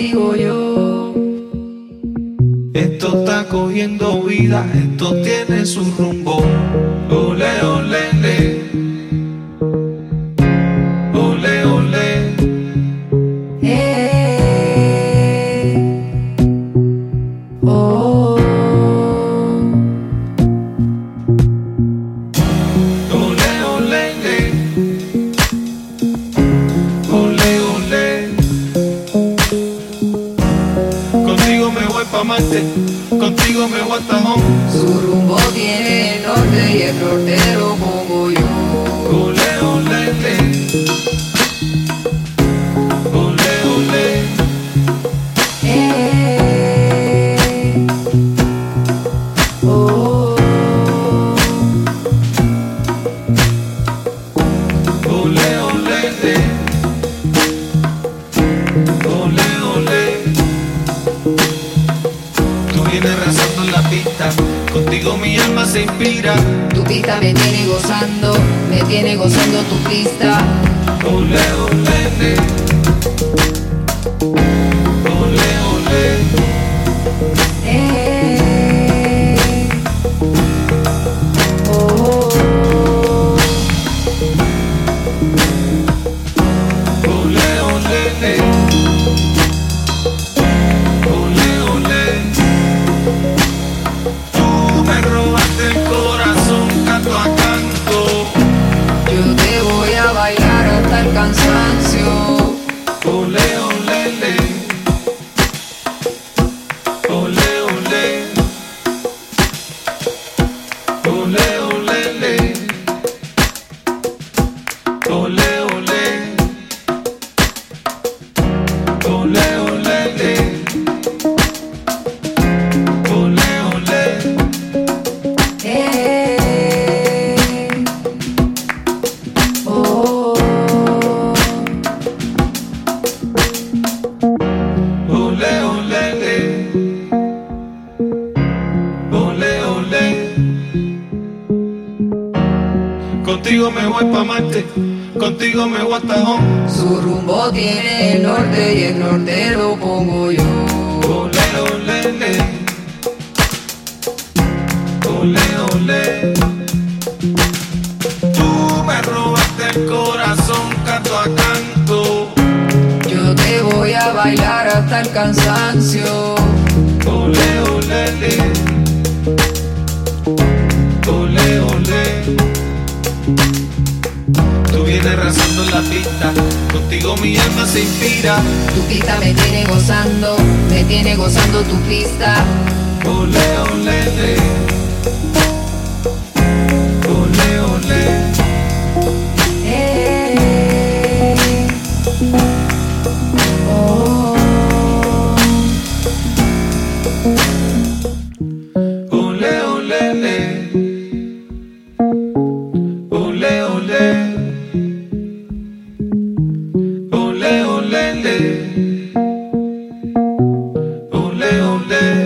digo yo. Esto está cogiendo vida, esto tiene su rumbo. Ole, ole. Contigo me voy hasta home. Su rumbo tiene el norte y el norte lo pongo yo. Vienes arrasando en la pista, contigo mi alma se inspira. Tu pista me tiene gozando, me tiene gozando tu pista. Ole, ole, le. Ole, Contigo me voy pa' Marte, contigo me voy hasta home. Su rumbo tiene el norte y el norte lo pongo yo. Ole, ole, le. Ole, ole. Tú me robaste el corazón canto a canto. Yo te voy a bailar hasta el cansancio. Ole, ole, le. Ole, Cansando en la pista, contigo mi alma se inspira. Tu pista me tiene gozando, me tiene gozando tu pista. Ole, ole, ole. Ole, ole. Eh. Oh. day.